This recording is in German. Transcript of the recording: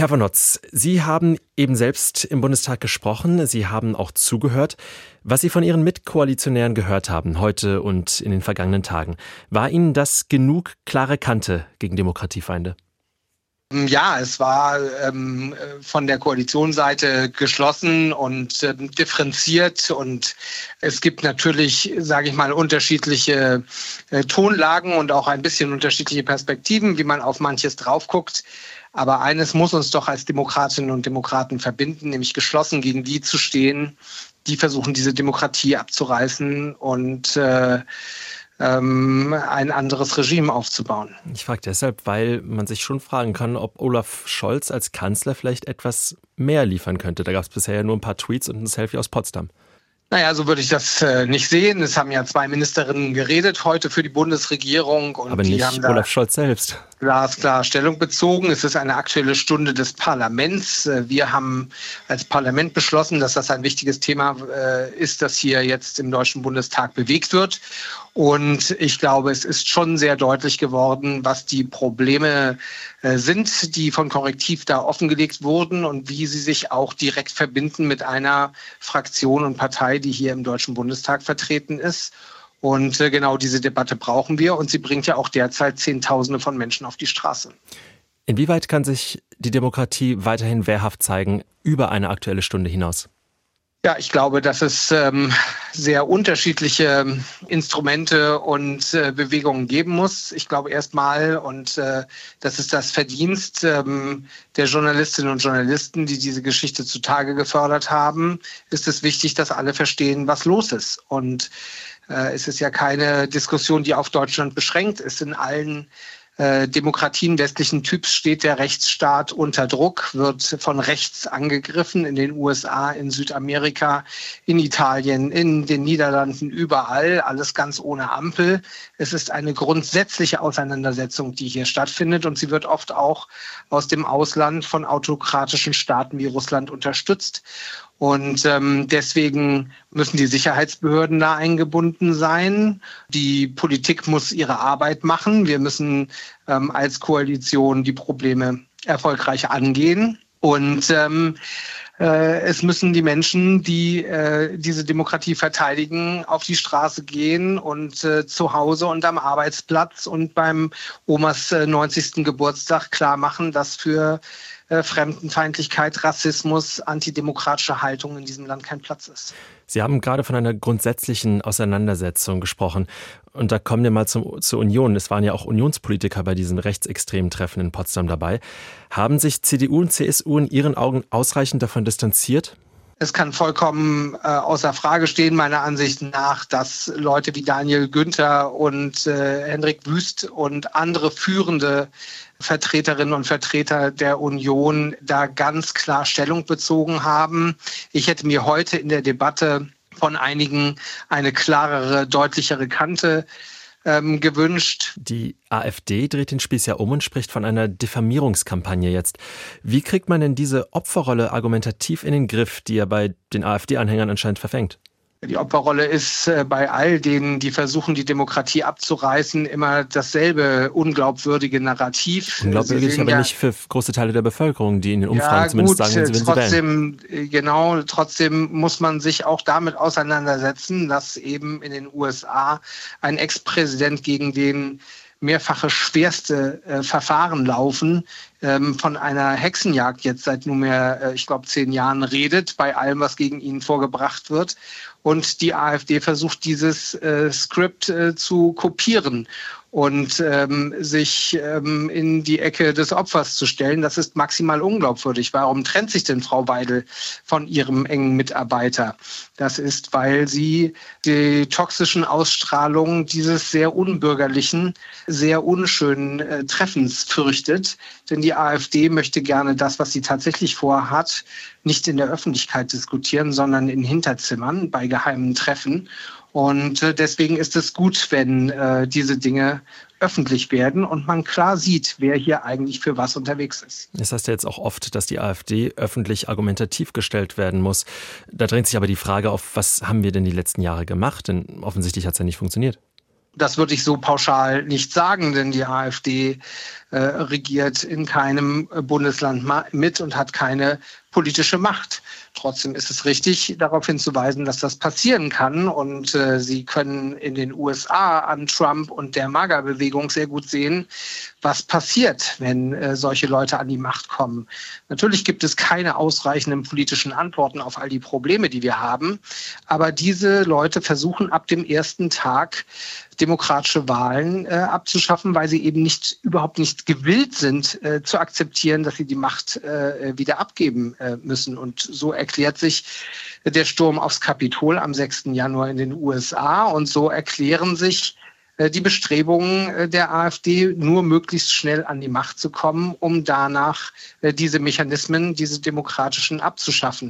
Herr von Notz, Sie haben eben selbst im Bundestag gesprochen, Sie haben auch zugehört. Was Sie von Ihren Mitkoalitionären gehört haben, heute und in den vergangenen Tagen, war Ihnen das genug klare Kante gegen Demokratiefeinde? Ja, es war ähm, von der Koalitionsseite geschlossen und ähm, differenziert und es gibt natürlich, sage ich mal, unterschiedliche äh, Tonlagen und auch ein bisschen unterschiedliche Perspektiven, wie man auf manches drauf guckt. Aber eines muss uns doch als Demokratinnen und Demokraten verbinden, nämlich geschlossen gegen die zu stehen, die versuchen, diese Demokratie abzureißen und äh, ähm, ein anderes Regime aufzubauen. Ich frage deshalb, weil man sich schon fragen kann, ob Olaf Scholz als Kanzler vielleicht etwas mehr liefern könnte. Da gab es bisher ja nur ein paar Tweets und ein Selfie aus Potsdam. Naja, so würde ich das äh, nicht sehen. Es haben ja zwei Ministerinnen geredet heute für die Bundesregierung. Und Aber nicht haben Olaf Scholz selbst. Glasklar Stellung bezogen. Es ist eine aktuelle Stunde des Parlaments. Äh, wir haben als Parlament beschlossen, dass das ein wichtiges Thema äh, ist, das hier jetzt im Deutschen Bundestag bewegt wird. Und ich glaube, es ist schon sehr deutlich geworden, was die Probleme äh, sind, die von Korrektiv da offengelegt wurden und wie sie sich auch direkt verbinden mit einer Fraktion und Partei, die hier im Deutschen Bundestag vertreten ist. Und äh, genau diese Debatte brauchen wir und sie bringt ja auch derzeit Zehntausende von Menschen auf die Straße. Inwieweit kann sich die Demokratie weiterhin wehrhaft zeigen über eine aktuelle Stunde hinaus? Ja, ich glaube, dass es ähm, sehr unterschiedliche Instrumente und äh, Bewegungen geben muss. Ich glaube erstmal, und äh, das ist das Verdienst ähm, der Journalistinnen und Journalisten, die diese Geschichte zutage gefördert haben, ist es wichtig, dass alle verstehen, was los ist. Und äh, es ist ja keine Diskussion, die auf Deutschland beschränkt ist. In allen Demokratien westlichen Typs steht der Rechtsstaat unter Druck, wird von rechts angegriffen in den USA, in Südamerika, in Italien, in den Niederlanden, überall, alles ganz ohne Ampel. Es ist eine grundsätzliche Auseinandersetzung, die hier stattfindet und sie wird oft auch aus dem Ausland von autokratischen Staaten wie Russland unterstützt. Und ähm, deswegen müssen die Sicherheitsbehörden da eingebunden sein. Die Politik muss ihre Arbeit machen. Wir müssen ähm, als Koalition die Probleme erfolgreich angehen. Und ähm, äh, es müssen die Menschen, die äh, diese Demokratie verteidigen, auf die Straße gehen und äh, zu Hause und am Arbeitsplatz und beim Omas äh, 90. Geburtstag klar machen, dass für äh, Fremdenfeindlichkeit, Rassismus, antidemokratische Haltung in diesem Land kein Platz ist. Sie haben gerade von einer grundsätzlichen Auseinandersetzung gesprochen. Und da kommen wir mal zum, zur Union. Es waren ja auch Unionspolitiker bei diesem rechtsextremen Treffen in Potsdam dabei. Haben sich CDU und CSU in Ihren Augen ausreichend davon distanziert? Es kann vollkommen äh, außer Frage stehen, meiner Ansicht nach, dass Leute wie Daniel Günther und äh, Hendrik Wüst und andere führende Vertreterinnen und Vertreter der Union da ganz klar Stellung bezogen haben. Ich hätte mir heute in der Debatte von einigen eine klarere, deutlichere Kante ähm, gewünscht. Die AfD dreht den Spieß ja um und spricht von einer Diffamierungskampagne jetzt. Wie kriegt man denn diese Opferrolle argumentativ in den Griff, die ja bei den AfD-Anhängern anscheinend verfängt? Die Opferrolle ist äh, bei all denen, die versuchen, die Demokratie abzureißen, immer dasselbe unglaubwürdige Narrativ. Unglaubwürdig, aber ja, nicht für große Teile der Bevölkerung, die in den Umfragen ja, zumindest gut, sagen, wenn sie trotzdem, sie wählen. Genau, trotzdem muss man sich auch damit auseinandersetzen, dass eben in den USA ein Ex-Präsident gegen den mehrfache schwerste äh, Verfahren laufen, ähm, von einer Hexenjagd jetzt seit nunmehr, äh, ich glaube, zehn Jahren redet, bei allem, was gegen ihn vorgebracht wird. Und die AfD versucht, dieses äh, Skript äh, zu kopieren und ähm, sich ähm, in die Ecke des Opfers zu stellen, das ist maximal unglaubwürdig. Warum trennt sich denn Frau Weidel von ihrem engen Mitarbeiter? Das ist, weil sie die toxischen Ausstrahlungen dieses sehr unbürgerlichen, sehr unschönen äh, Treffens fürchtet. Denn die AfD möchte gerne das, was sie tatsächlich vorhat, nicht in der Öffentlichkeit diskutieren, sondern in Hinterzimmern bei geheimen Treffen. Und äh, deswegen ist es gut, wenn äh, diese Dinge öffentlich werden und man klar sieht, wer hier eigentlich für was unterwegs ist. Das heißt ja jetzt auch oft, dass die AfD öffentlich argumentativ gestellt werden muss. Da drängt sich aber die Frage auf, was haben wir denn die letzten Jahre gemacht? Denn offensichtlich hat es ja nicht funktioniert. Das würde ich so pauschal nicht sagen, denn die AfD äh, regiert in keinem Bundesland mit und hat keine politische Macht. Trotzdem ist es richtig, darauf hinzuweisen, dass das passieren kann. Und äh, Sie können in den USA an Trump und der MAGA-Bewegung sehr gut sehen, was passiert, wenn äh, solche Leute an die Macht kommen. Natürlich gibt es keine ausreichenden politischen Antworten auf all die Probleme, die wir haben. Aber diese Leute versuchen ab dem ersten Tag demokratische Wahlen äh, abzuschaffen, weil sie eben nicht überhaupt nicht gewillt sind äh, zu akzeptieren, dass sie die Macht äh, wieder abgeben äh, müssen. Und so erklärt sich der Sturm aufs Kapitol am 6. Januar in den USA und so erklären sich die Bestrebungen äh, der AfD, nur möglichst schnell an die Macht zu kommen, um danach diese Mechanismen, diese demokratischen abzuschaffen.